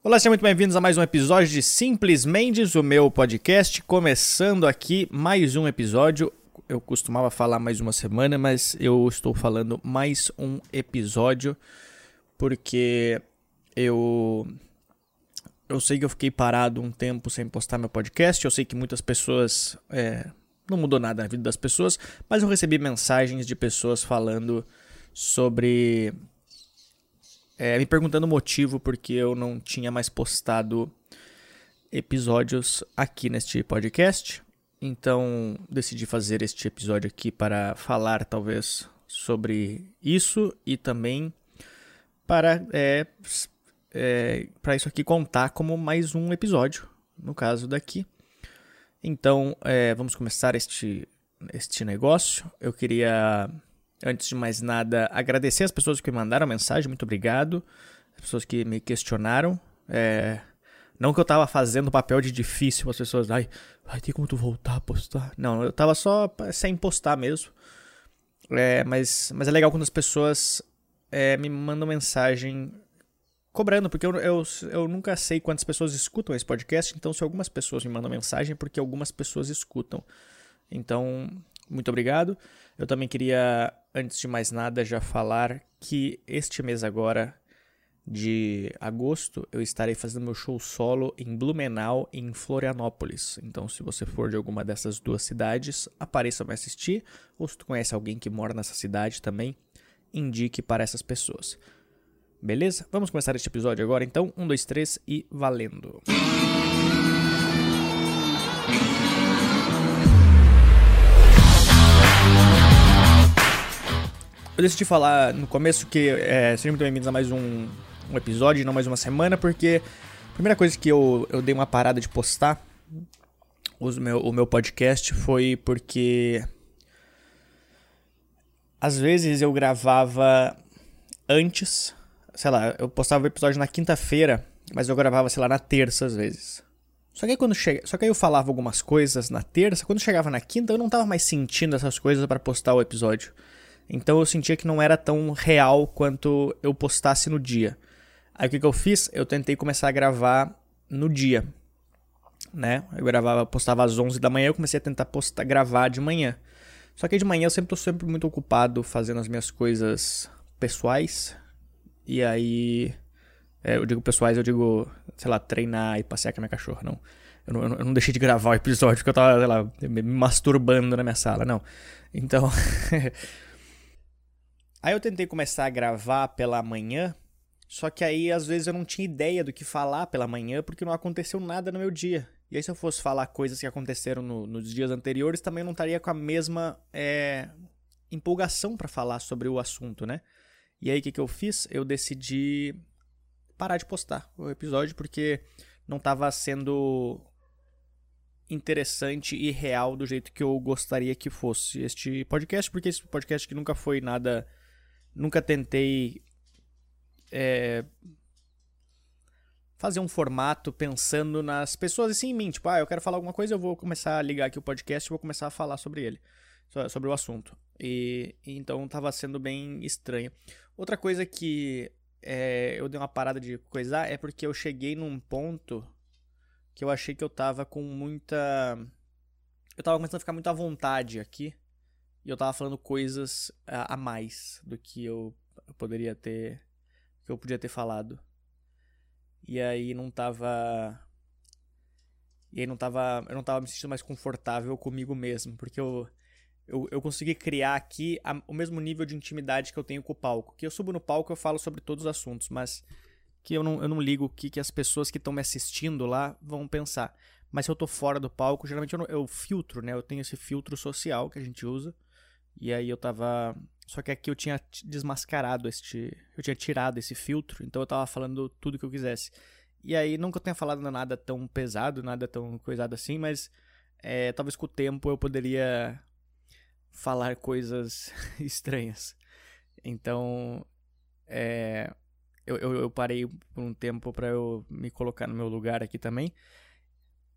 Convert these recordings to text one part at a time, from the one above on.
Olá, sejam muito bem-vindos a mais um episódio de Simples Mendes, o meu podcast. Começando aqui mais um episódio. Eu costumava falar mais uma semana, mas eu estou falando mais um episódio porque eu eu sei que eu fiquei parado um tempo sem postar meu podcast. Eu sei que muitas pessoas é, não mudou nada na vida das pessoas, mas eu recebi mensagens de pessoas falando sobre é, me perguntando o motivo porque eu não tinha mais postado episódios aqui neste podcast. Então decidi fazer este episódio aqui para falar talvez sobre isso e também para é, é, para isso aqui contar como mais um episódio, no caso daqui. Então é, vamos começar este este negócio. Eu queria Antes de mais nada, agradecer as pessoas que me mandaram mensagem, muito obrigado. As pessoas que me questionaram. É... Não que eu tava fazendo papel de difícil, as pessoas, ai, vai ter como tu voltar a postar. Não, eu tava só sem postar mesmo. É, mas, mas é legal quando as pessoas é, me mandam mensagem cobrando, porque eu, eu, eu nunca sei quantas pessoas escutam esse podcast, então se algumas pessoas me mandam mensagem, é porque algumas pessoas escutam. Então, muito obrigado. Eu também queria, antes de mais nada, já falar que este mês agora, de agosto, eu estarei fazendo meu show solo em Blumenau e em Florianópolis. Então, se você for de alguma dessas duas cidades, apareça para assistir. Ou se tu conhece alguém que mora nessa cidade também, indique para essas pessoas. Beleza? Vamos começar este episódio agora, então. Um, dois, três e valendo! Eu decidi falar no começo que é, sejam muito bem-vindos a mais um, um episódio, não mais uma semana, porque a primeira coisa que eu, eu dei uma parada de postar os meu, o meu podcast foi porque às vezes eu gravava antes, sei lá, eu postava o episódio na quinta-feira, mas eu gravava, sei lá, na terça às vezes. Só que aí quando chega, só que eu falava algumas coisas na terça, quando chegava na quinta eu não tava mais sentindo essas coisas para postar o episódio. Então eu sentia que não era tão real quanto eu postasse no dia. Aí o que, que eu fiz? Eu tentei começar a gravar no dia. Né? Eu gravava, postava às 11 da manhã, eu comecei a tentar postar, gravar de manhã. Só que de manhã eu sempre tô sempre muito ocupado fazendo as minhas coisas pessoais. E aí. É, eu digo pessoais, eu digo, sei lá, treinar e passear com a minha cachorra. Não. Eu não, eu não deixei de gravar o episódio porque eu tava, sei lá, me masturbando na minha sala, não. Então. Aí eu tentei começar a gravar pela manhã, só que aí às vezes eu não tinha ideia do que falar pela manhã porque não aconteceu nada no meu dia. E aí se eu fosse falar coisas que aconteceram no, nos dias anteriores, também não estaria com a mesma é, empolgação para falar sobre o assunto, né? E aí o que, que eu fiz? Eu decidi parar de postar o episódio porque não estava sendo interessante e real do jeito que eu gostaria que fosse este podcast, porque esse podcast que nunca foi nada Nunca tentei é, fazer um formato pensando nas pessoas assim em mim. Tipo, ah, eu quero falar alguma coisa, eu vou começar a ligar aqui o podcast e vou começar a falar sobre ele, sobre o assunto. E, então tava sendo bem estranho. Outra coisa que é, eu dei uma parada de coisar é porque eu cheguei num ponto que eu achei que eu tava com muita. Eu tava começando a ficar muito à vontade aqui e eu tava falando coisas a, mais do que eu, eu poderia ter. que eu podia ter falado. E aí não tava. E aí não tava. Eu não tava me sentindo mais confortável comigo mesmo. Porque eu. Eu, eu consegui criar aqui a, o mesmo nível de intimidade que eu tenho com o palco. Que eu subo no palco eu falo sobre todos os assuntos, mas que eu não, eu não ligo o que, que as pessoas que estão me assistindo lá vão pensar. Mas se eu tô fora do palco, geralmente eu, não, eu filtro, né? Eu tenho esse filtro social que a gente usa. E aí eu tava. Só que aqui eu tinha desmascarado este. Eu tinha tirado esse filtro, então eu tava falando tudo que eu quisesse. E aí, nunca eu tenha falado nada tão pesado, nada tão coisado assim, mas é, talvez com o tempo eu poderia falar coisas estranhas. Então, é, eu, eu, eu, parei por um tempo para eu me colocar no meu lugar aqui também.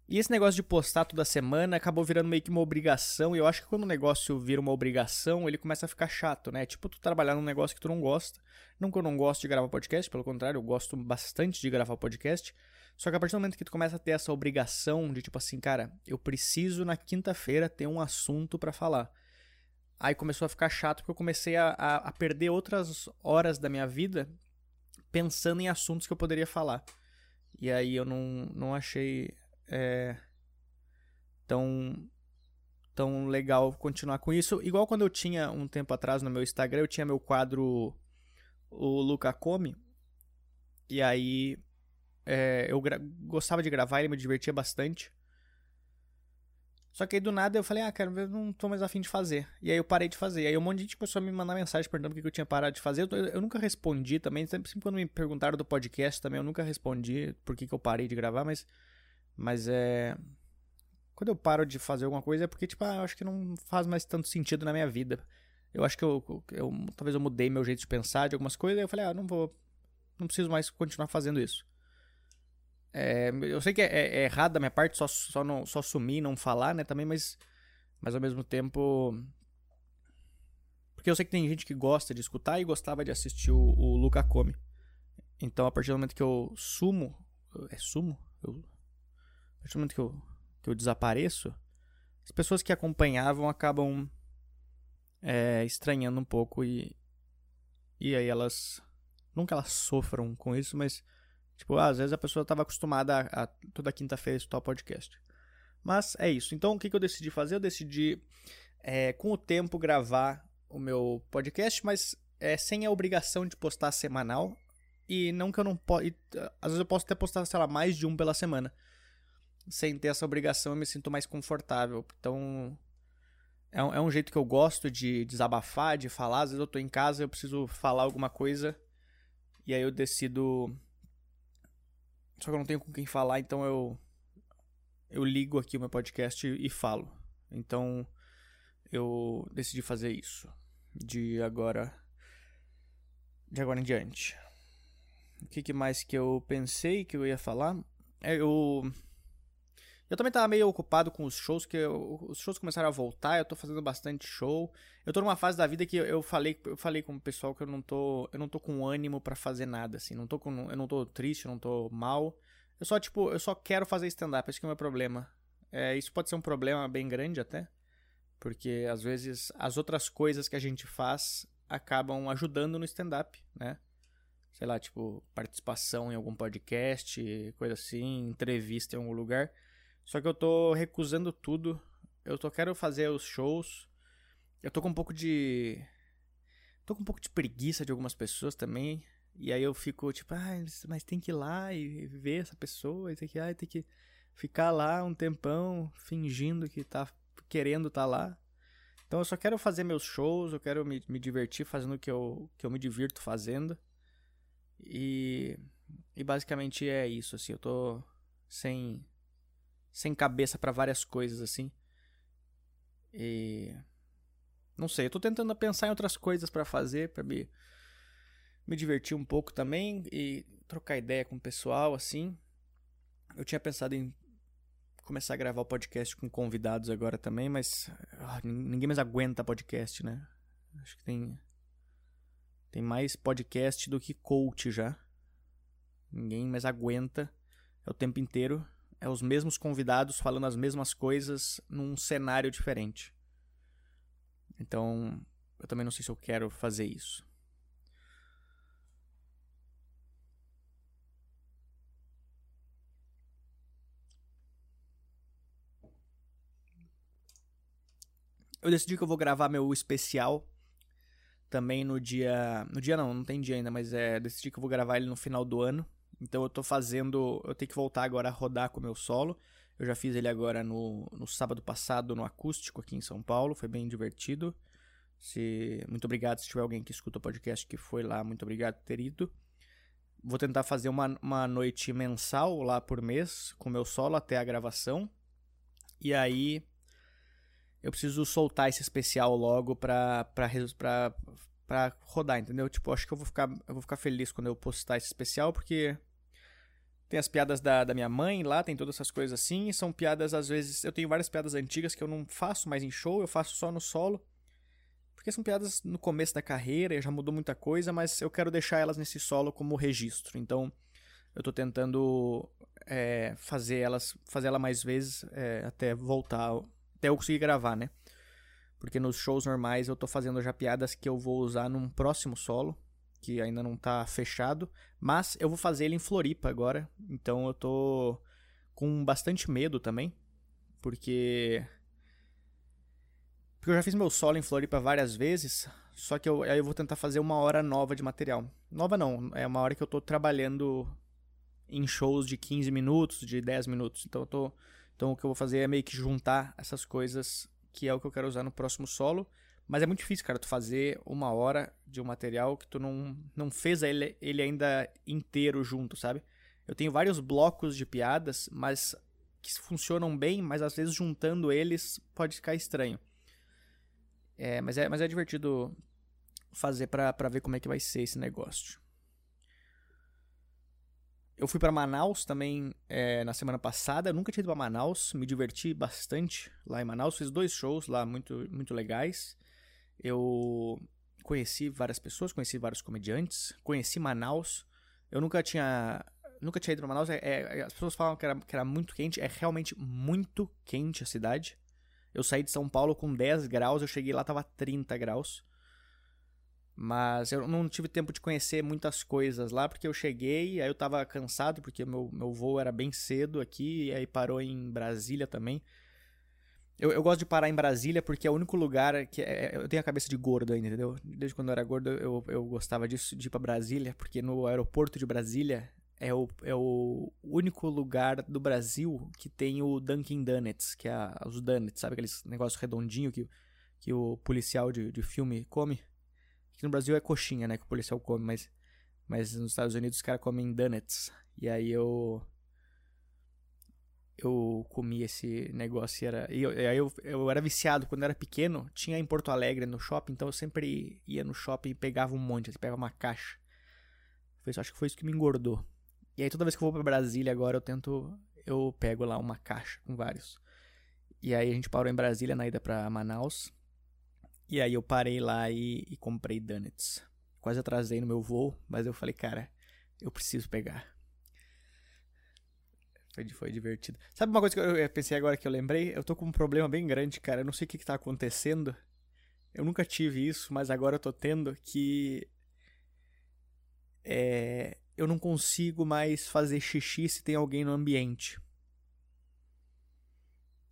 E esse negócio de postar toda semana acabou virando meio que uma obrigação. E eu acho que quando o negócio vira uma obrigação, ele começa a ficar chato, né? Tipo, tu trabalhar num negócio que tu não gosta. Não que eu não gosto de gravar podcast, pelo contrário, eu gosto bastante de gravar podcast. Só que a partir do momento que tu começa a ter essa obrigação de tipo assim, cara, eu preciso na quinta-feira ter um assunto para falar. Aí começou a ficar chato porque eu comecei a, a, a perder outras horas da minha vida pensando em assuntos que eu poderia falar. E aí eu não, não achei é, tão, tão legal continuar com isso. Igual quando eu tinha um tempo atrás no meu Instagram, eu tinha meu quadro o Luca Come. E aí é, eu gostava de gravar, ele me divertia bastante. Só que aí do nada eu falei, ah, cara, eu não tô mais afim de fazer. E aí eu parei de fazer. Aí um monte de gente começou a me mandar mensagem perguntando por que eu tinha parado de fazer. Eu, eu, nunca respondi também. Sempre, sempre, quando me perguntaram do podcast também, eu nunca respondi por que, que eu parei de gravar, mas. Mas é. Quando eu paro de fazer alguma coisa é porque, tipo, ah, eu acho que não faz mais tanto sentido na minha vida. Eu acho que eu, eu, talvez eu mudei meu jeito de pensar de algumas coisas. Aí eu falei, ah, não vou. Não preciso mais continuar fazendo isso. É, eu sei que é, é, é, errado da minha parte só, só, não, só sumir e não falar, né, também, mas, mas ao mesmo tempo. Porque eu sei que tem gente que gosta de escutar e gostava de assistir o, o Luca Come. Então, a partir do momento que eu sumo. É sumo? Eu, a partir do momento que eu, que eu desapareço, as pessoas que acompanhavam acabam é, estranhando um pouco e. E aí elas. Que elas sofram com isso, mas Tipo, às vezes a pessoa estava acostumada a, a toda quinta-feira escutar o podcast. Mas é isso. Então, o que, que eu decidi fazer? Eu decidi, é, com o tempo, gravar o meu podcast, mas é, sem a obrigação de postar semanal. E não que eu não possa. Às vezes eu posso até postar, sei lá, mais de um pela semana. Sem ter essa obrigação, eu me sinto mais confortável. Então. É um, é um jeito que eu gosto de desabafar, de falar. Às vezes eu tô em casa, eu preciso falar alguma coisa. E aí eu decido só que eu não tenho com quem falar, então eu eu ligo aqui o meu podcast e, falo. Então eu decidi fazer isso de agora de agora em diante. O que, que mais que eu pensei que eu ia falar? É, eu eu também tava meio ocupado com os shows, que eu, os shows começaram a voltar, eu tô fazendo bastante show. Eu tô numa fase da vida que eu, eu falei, eu falei com o pessoal que eu não tô, eu não tô com ânimo para fazer nada assim, não tô com, eu não tô triste, eu não tô mal. Eu só tipo, eu só quero fazer stand up, esse que é o meu problema. É, isso pode ser um problema bem grande até, porque às vezes as outras coisas que a gente faz acabam ajudando no stand up, né? Sei lá, tipo, participação em algum podcast, coisa assim, entrevista em algum lugar. Só que eu tô recusando tudo. Eu tô quero fazer os shows. Eu tô com um pouco de tô com um pouco de preguiça de algumas pessoas também. E aí eu fico tipo, ah, mas tem que ir lá e ver essa pessoa, e tem que, ah, tem que ficar lá um tempão fingindo que tá querendo estar tá lá. Então eu só quero fazer meus shows, eu quero me, me divertir fazendo o que eu, que eu me divirto fazendo. E, e basicamente é isso, assim, eu tô sem sem cabeça para várias coisas assim. E não sei, eu tô tentando pensar em outras coisas para fazer, para me me divertir um pouco também e trocar ideia com o pessoal assim. Eu tinha pensado em começar a gravar o podcast com convidados agora também, mas ah, ninguém mais aguenta podcast, né? Acho que tem tem mais podcast do que coach já. Ninguém mais aguenta. É o tempo inteiro é os mesmos convidados falando as mesmas coisas num cenário diferente. Então, eu também não sei se eu quero fazer isso. Eu decidi que eu vou gravar meu especial também no dia. No dia não, não tem dia ainda, mas é. Decidi que eu vou gravar ele no final do ano. Então eu tô fazendo. Eu tenho que voltar agora a rodar com o meu solo. Eu já fiz ele agora no, no sábado passado no acústico aqui em São Paulo. Foi bem divertido. Se, muito obrigado se tiver alguém que escuta o podcast que foi lá. Muito obrigado por ter ido. Vou tentar fazer uma, uma noite mensal lá por mês com o meu solo até a gravação. E aí eu preciso soltar esse especial logo pra, pra, pra, pra rodar, entendeu? Tipo, acho que eu vou ficar, eu vou ficar feliz quando eu postar esse especial, porque Tem as piadas da, da minha mãe lá, tem todas essas coisas assim. São piadas, às vezes. Eu tenho várias piadas antigas que eu não faço mais em show, eu faço só no solo. Porque são piadas no começo da carreira, já mudou muita coisa, mas eu quero deixar elas nesse solo como registro. Então, eu tô tentando é, fazer elas, fazer ela mais vezes é, até voltar, até eu conseguir gravar, né? Porque nos shows normais eu tô fazendo já piadas que eu vou usar num próximo solo que ainda não tá fechado, mas eu vou fazer ele em Floripa agora, então eu tô com bastante medo também, porque porque eu já fiz meu solo em Floripa várias vezes, só que eu, aí eu vou tentar fazer uma hora nova de material. Nova não, é uma hora que eu tô trabalhando em shows de 15 minutos, de 10 minutos. Então eu tô, então o que eu vou fazer é meio que juntar essas coisas, que é o que eu quero usar no próximo solo. Mas é muito difícil, cara, tu fazer uma hora de um material que tu não, não fez ele, ele ainda inteiro junto, sabe? Eu tenho vários blocos de piadas, mas que funcionam bem, mas às vezes juntando eles pode ficar estranho. É, mas, é, mas é divertido fazer pra ver como é que vai ser esse negócio. Eu fui para Manaus também é, na semana passada. Eu nunca tinha ido para Manaus, me diverti bastante lá em Manaus. Fiz dois shows lá muito, muito legais. Eu conheci várias pessoas, conheci vários comediantes, conheci Manaus. Eu nunca tinha nunca tinha ido para Manaus. É, é, as pessoas falam que era, que era muito quente. É realmente muito quente a cidade. Eu saí de São Paulo com 10 graus, eu cheguei lá tava 30 graus. Mas eu não tive tempo de conhecer muitas coisas lá, porque eu cheguei, aí eu tava cansado, porque meu, meu voo era bem cedo aqui, e aí parou em Brasília também. Eu, eu gosto de parar em Brasília porque é o único lugar que. É, eu tenho a cabeça de gordo ainda, entendeu? Desde quando eu era gordo eu, eu gostava disso, de ir pra Brasília, porque no aeroporto de Brasília é o, é o único lugar do Brasil que tem o Dunkin' Donuts, que é os donuts, sabe aqueles negócios redondinho que, que o policial de, de filme come? Aqui no Brasil é coxinha, né, que o policial come, mas, mas nos Estados Unidos os caras comem donuts. E aí eu eu comi esse negócio e era. E eu, eu, eu era viciado quando eu era pequeno. Tinha em Porto Alegre no shopping, então eu sempre ia no shopping e pegava um monte, assim, pegava uma caixa. Foi, acho que foi isso que me engordou. E aí toda vez que eu vou pra Brasília agora eu tento. Eu pego lá uma caixa com vários. E aí a gente parou em Brasília na ida pra Manaus. E aí eu parei lá e, e comprei donuts. Quase atrasei no meu voo, mas eu falei, cara, eu preciso pegar. Foi, foi divertido. Sabe uma coisa que eu pensei agora que eu lembrei? Eu tô com um problema bem grande, cara. Eu não sei o que, que tá acontecendo. Eu nunca tive isso, mas agora eu tô tendo que. É, eu não consigo mais fazer xixi se tem alguém no ambiente.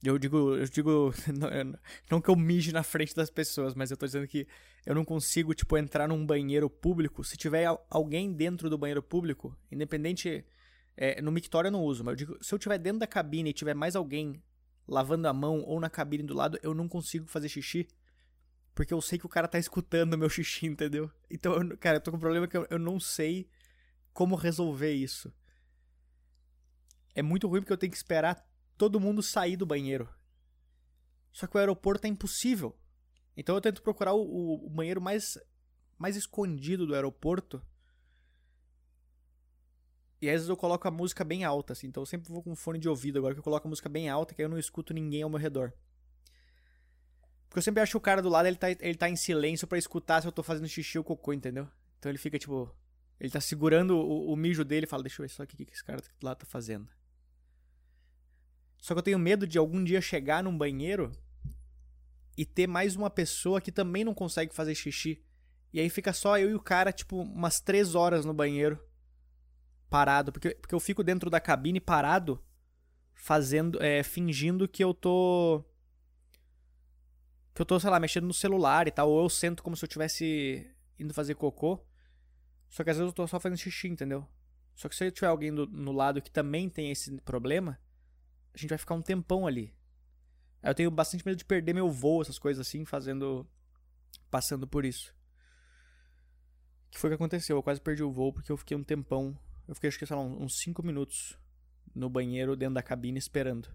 Eu digo, eu digo, não que eu mije na frente das pessoas, mas eu tô dizendo que eu não consigo, tipo, entrar num banheiro público. Se tiver alguém dentro do banheiro público, independente é, no mictório eu não uso, mas eu digo, se eu tiver dentro da cabine e tiver mais alguém lavando a mão ou na cabine do lado, eu não consigo fazer xixi. Porque eu sei que o cara tá escutando o meu xixi, entendeu? Então, eu, cara, eu tô com um problema que eu, eu não sei como resolver isso. É muito ruim porque eu tenho que esperar todo mundo sair do banheiro. Só que o aeroporto é impossível. Então eu tento procurar o, o banheiro mais, mais escondido do aeroporto e às vezes eu coloco a música bem alta, assim. Então eu sempre vou com fone de ouvido agora que eu coloco a música bem alta, que aí eu não escuto ninguém ao meu redor. Porque eu sempre acho que o cara do lado ele tá, ele tá em silêncio para escutar se eu tô fazendo xixi ou cocô, entendeu? Então ele fica tipo. Ele tá segurando o, o mijo dele e fala: Deixa eu ver só o que, esse cara lá tá fazendo. Só que eu tenho medo de algum dia chegar num banheiro e ter mais uma pessoa que também não consegue fazer xixi. E aí fica só eu e o cara, tipo, umas três horas no banheiro parado, porque, porque eu fico dentro da cabine parado, fazendo, é, fingindo que eu tô que eu tô, sei lá, mexendo no celular e tal, ou eu sento como se eu tivesse indo fazer cocô. Só que às vezes eu tô só fazendo xixi, entendeu? Só que se eu tiver alguém do, no lado que também tem esse problema, a gente vai ficar um tempão ali. Eu tenho bastante medo de perder meu voo, essas coisas assim, fazendo passando por isso. Que foi o que aconteceu? Eu quase perdi o voo porque eu fiquei um tempão eu fiquei, acho que, sei lá, uns 5 minutos no banheiro dentro da cabine esperando.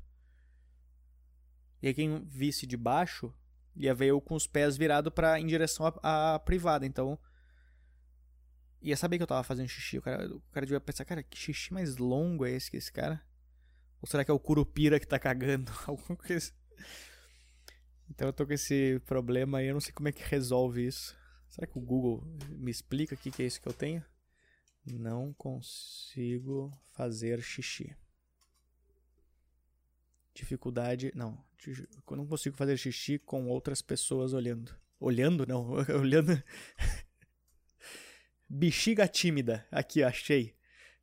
E aí quem visse de baixo ia ver eu com os pés virados para em direção à, à privada. Então ia saber que eu tava fazendo xixi. O cara, o cara devia pensar, cara, que xixi mais longo é esse que esse cara? Ou será que é o Curupira que tá cagando? Alguma coisa. Então eu tô com esse problema aí, eu não sei como é que resolve isso. Será que o Google me explica o que, que é isso que eu tenho? Não consigo fazer xixi. Dificuldade. Não. Eu não consigo fazer xixi com outras pessoas olhando. Olhando? Não. olhando. bexiga tímida. Aqui, achei.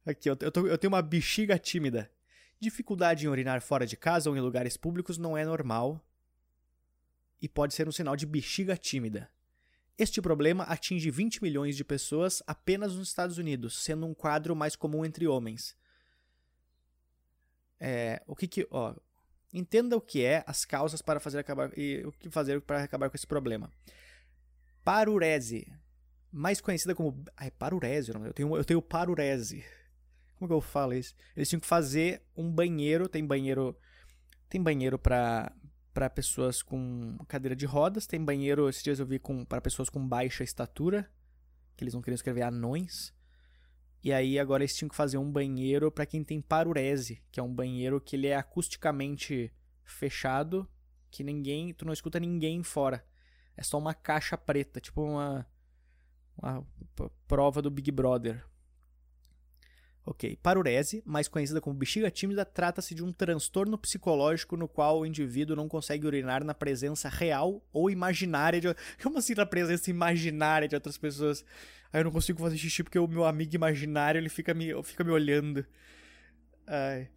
Aqui, eu, tô, eu tenho uma bexiga tímida. Dificuldade em urinar fora de casa ou em lugares públicos não é normal e pode ser um sinal de bexiga tímida. Este problema atinge 20 milhões de pessoas apenas nos Estados Unidos, sendo um quadro mais comum entre homens. É, o que que, ó, entenda o que é as causas para fazer acabar e o que fazer para acabar com esse problema. Parurese, mais conhecida como, ai, parurese, eu tenho eu tenho parurese. Como que eu falo isso? Eles tinham que fazer um banheiro, tem banheiro tem banheiro para para pessoas com cadeira de rodas, tem banheiro, esses dias eu vi com para pessoas com baixa estatura, que eles não queriam escrever anões. E aí agora eles tinham que fazer um banheiro para quem tem parurese, que é um banheiro que ele é acusticamente fechado, que ninguém, tu não escuta ninguém fora. É só uma caixa preta, tipo uma uma prova do Big Brother. Ok. Parurese, mais conhecida como bexiga tímida, trata-se de um transtorno psicológico no qual o indivíduo não consegue urinar na presença real ou imaginária de. Como assim na presença imaginária de outras pessoas? Aí eu não consigo fazer xixi porque o meu amigo imaginário ele fica me, fica me olhando. Ai.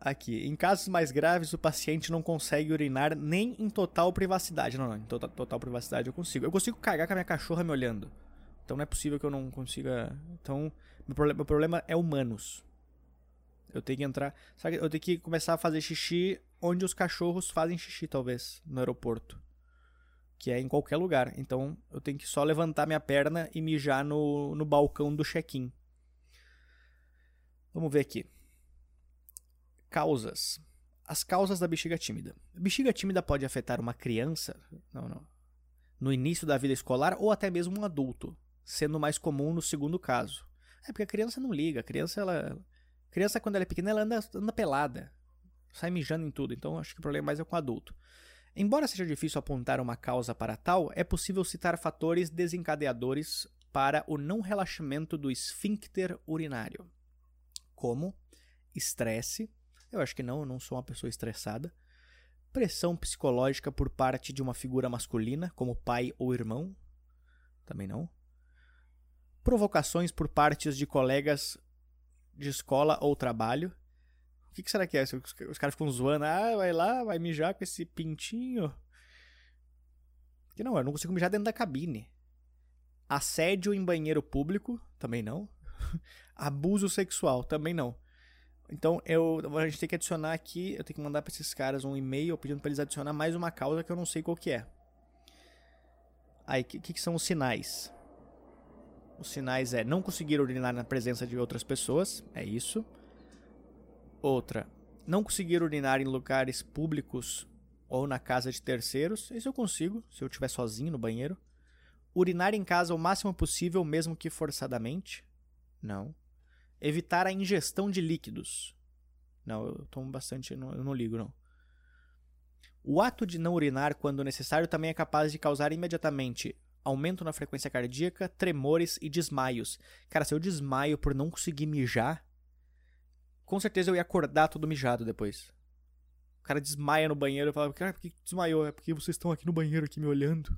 Aqui. Em casos mais graves, o paciente não consegue urinar nem em total privacidade. Não, não, em total, total privacidade eu consigo. Eu consigo cagar com a minha cachorra me olhando. Então não é possível que eu não consiga. Então, meu problema, meu problema é humanos. Eu tenho que entrar. Sabe, eu tenho que começar a fazer xixi onde os cachorros fazem xixi, talvez, no aeroporto. Que é em qualquer lugar. Então eu tenho que só levantar minha perna e mijar no, no balcão do check-in. Vamos ver aqui. Causas. As causas da bexiga tímida. A bexiga tímida pode afetar uma criança não, não, no início da vida escolar ou até mesmo um adulto sendo mais comum no segundo caso. É porque a criança não liga, a criança ela criança quando ela é pequena ela anda, anda pelada, sai mijando em tudo, então acho que o problema mais é com o adulto. Embora seja difícil apontar uma causa para tal, é possível citar fatores desencadeadores para o não relaxamento do esfíncter urinário, como estresse, eu acho que não, eu não sou uma pessoa estressada, pressão psicológica por parte de uma figura masculina, como pai ou irmão, também não, provocações por partes de colegas de escola ou trabalho. O que, que será que é? Os, caras ficam zoando, ah, vai lá, vai mijar com esse pintinho. Que não, eu não consigo mijar dentro da cabine. Assédio em banheiro público, também não. Abuso sexual, também não. Então eu, a gente tem que adicionar aqui, eu tenho que mandar para esses caras um e-mail pedindo para eles adicionar mais uma causa que eu não sei qual que é. Aí, o que, que são os sinais? Os sinais é não conseguir urinar na presença de outras pessoas, é isso. Outra, não conseguir urinar em lugares públicos ou na casa de terceiros, isso eu consigo, se eu estiver sozinho no banheiro. Urinar em casa o máximo possível, mesmo que forçadamente? Não. Evitar a ingestão de líquidos. Não, eu tomo bastante, não, eu não ligo não. O ato de não urinar quando necessário também é capaz de causar imediatamente aumento na frequência cardíaca, tremores e desmaios. Cara, se eu desmaio por não conseguir mijar, com certeza eu ia acordar todo mijado depois. O cara desmaia no banheiro e fala, cara, por que desmaiou? É porque vocês estão aqui no banheiro aqui me olhando.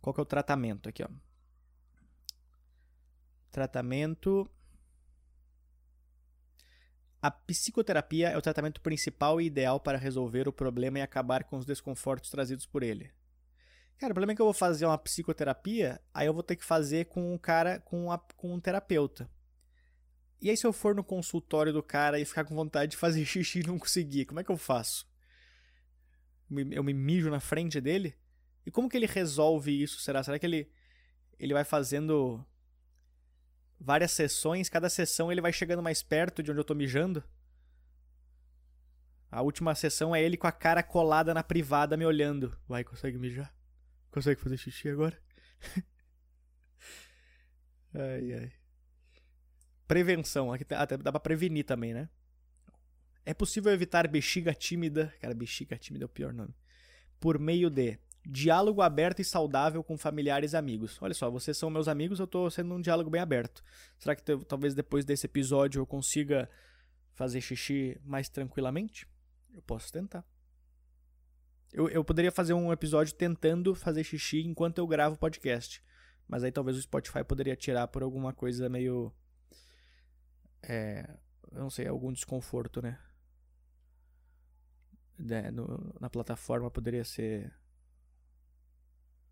Qual que é o tratamento aqui, ó? Tratamento. A psicoterapia é o tratamento principal e ideal para resolver o problema e acabar com os desconfortos trazidos por ele. Cara, o problema é que eu vou fazer uma psicoterapia, aí eu vou ter que fazer com um cara, com, a, com um terapeuta. E aí, se eu for no consultório do cara e ficar com vontade de fazer xixi e não conseguir, como é que eu faço? Eu me mijo na frente dele? E como que ele resolve isso? Será? Será que ele, ele vai fazendo várias sessões? Cada sessão ele vai chegando mais perto de onde eu tô mijando? A última sessão é ele com a cara colada na privada me olhando. Vai, consegue mijar? Consegue fazer xixi agora? Ai, ai. Prevenção. Aqui tá, dá pra prevenir também, né? É possível evitar bexiga tímida. Cara, bexiga tímida é o pior nome. Por meio de diálogo aberto e saudável com familiares e amigos. Olha só, vocês são meus amigos, eu tô sendo um diálogo bem aberto. Será que talvez depois desse episódio eu consiga fazer xixi mais tranquilamente? Eu posso tentar. Eu, eu poderia fazer um episódio tentando fazer xixi enquanto eu gravo o podcast. Mas aí talvez o Spotify poderia tirar por alguma coisa meio. É. Eu não sei, algum desconforto, né? É, no, na plataforma poderia ser.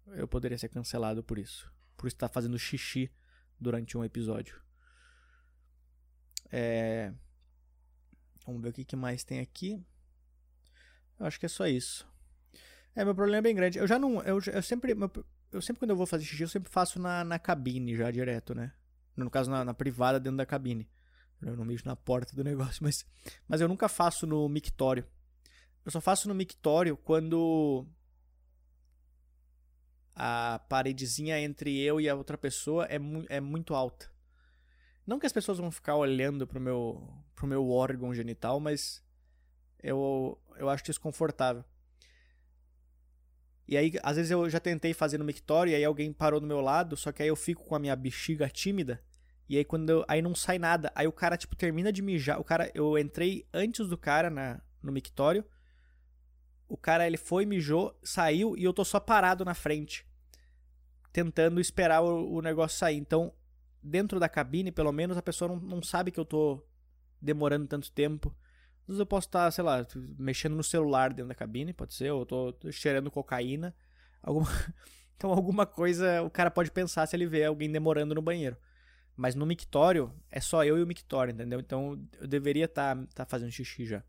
Eu poderia ser cancelado por isso. Por estar fazendo xixi durante um episódio. É. Vamos ver o que mais tem aqui. Eu acho que é só isso. É, meu problema é bem grande. Eu já não. Eu, eu sempre. Meu, eu sempre, quando eu vou fazer xixi, eu sempre faço na, na cabine já direto, né? No caso, na, na privada dentro da cabine. Eu não mexo na porta do negócio, mas. Mas eu nunca faço no mictório. Eu só faço no mictório quando. A paredezinha entre eu e a outra pessoa é, mu é muito alta. Não que as pessoas vão ficar olhando pro meu, pro meu órgão genital, mas eu, eu acho desconfortável. E aí, às vezes eu já tentei fazer no mictório e aí alguém parou do meu lado, só que aí eu fico com a minha bexiga tímida. E aí quando eu, aí não sai nada. Aí o cara tipo termina de mijar. O cara, eu entrei antes do cara na no mictório. O cara ele foi, mijou, saiu e eu tô só parado na frente, tentando esperar o, o negócio sair. Então, dentro da cabine, pelo menos a pessoa não, não sabe que eu tô demorando tanto tempo. Às vezes eu posso estar, sei lá, mexendo no celular dentro da cabine, pode ser, ou tô, cheirando cocaína. Alguma... Então alguma coisa o cara pode pensar se ele vê alguém demorando no banheiro. Mas no mictório, é só eu e o mictório, entendeu? Então eu deveria estar tá, tá fazendo xixi já.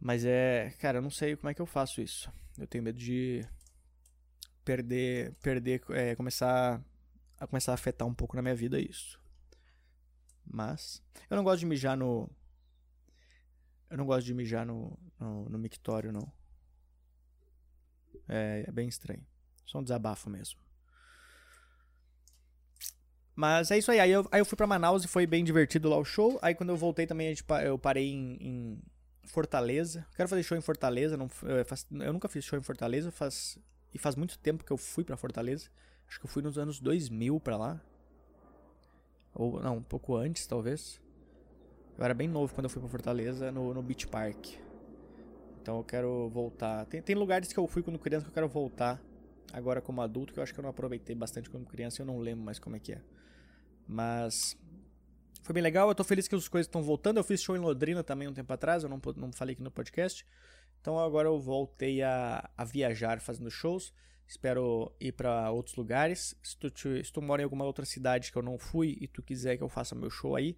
Mas é. Cara, eu não sei como é que eu faço isso. Eu tenho medo de perder. Perder. É, começar. A começar a afetar um pouco na minha vida isso. Mas. Eu não gosto de mijar no. Eu não gosto de mijar no, no, no mictório, não. É, é bem estranho. Só um desabafo mesmo. Mas é isso aí. Aí eu, aí eu fui pra Manaus e foi bem divertido lá o show. Aí quando eu voltei também, gente, eu parei em, em, Fortaleza. Quero fazer show em Fortaleza. Não, eu, faz, eu, nunca fiz show em Fortaleza. Faz, e faz muito tempo que eu fui pra Fortaleza. Acho que eu fui nos anos 2000 pra lá. Ou não, um pouco antes, talvez. Eu era bem novo quando eu fui pra Fortaleza no, no Beach Park. Então eu quero voltar. Tem, tem lugares que eu fui quando criança que eu quero voltar agora como adulto, que eu acho que eu não aproveitei bastante quando criança eu não lembro mais como é que é. Mas foi bem legal, eu tô feliz que as coisas estão voltando. Eu fiz show em Londrina também um tempo atrás, eu não, não falei aqui no podcast. Então agora eu voltei a, a viajar fazendo shows. Espero ir para outros lugares. Se tu, te, se tu mora em alguma outra cidade que eu não fui e tu quiser que eu faça meu show aí,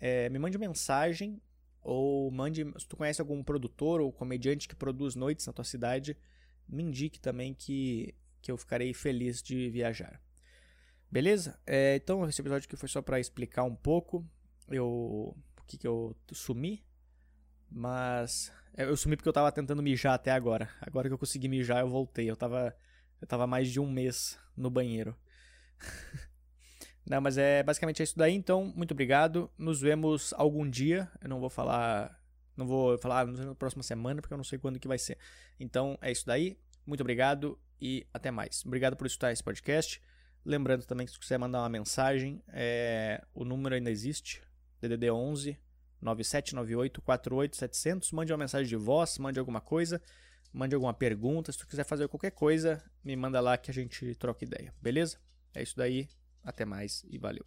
é, me mande mensagem ou mande. Se tu conhece algum produtor ou comediante que produz noites na tua cidade, me indique também que, que eu ficarei feliz de viajar. Beleza? É, então, esse episódio aqui foi só para explicar um pouco eu, o que, que eu sumi. Mas é, eu sumi porque eu tava tentando mijar até agora. Agora que eu consegui mijar, eu voltei. Eu tava, eu tava mais de um mês no banheiro. Não, mas é basicamente é isso daí. Então, muito obrigado. Nos vemos algum dia. Eu não vou falar. Não vou falar na próxima semana, porque eu não sei quando que vai ser. Então, é isso daí. Muito obrigado e até mais. Obrigado por escutar esse podcast. Lembrando também que se quiser mandar uma mensagem, é... o número ainda existe. DDD 11 9798 48700. Mande uma mensagem de voz, mande alguma coisa, mande alguma pergunta. Se tu quiser fazer qualquer coisa, me manda lá que a gente troca ideia. Beleza? É isso daí. Até mais e valeu.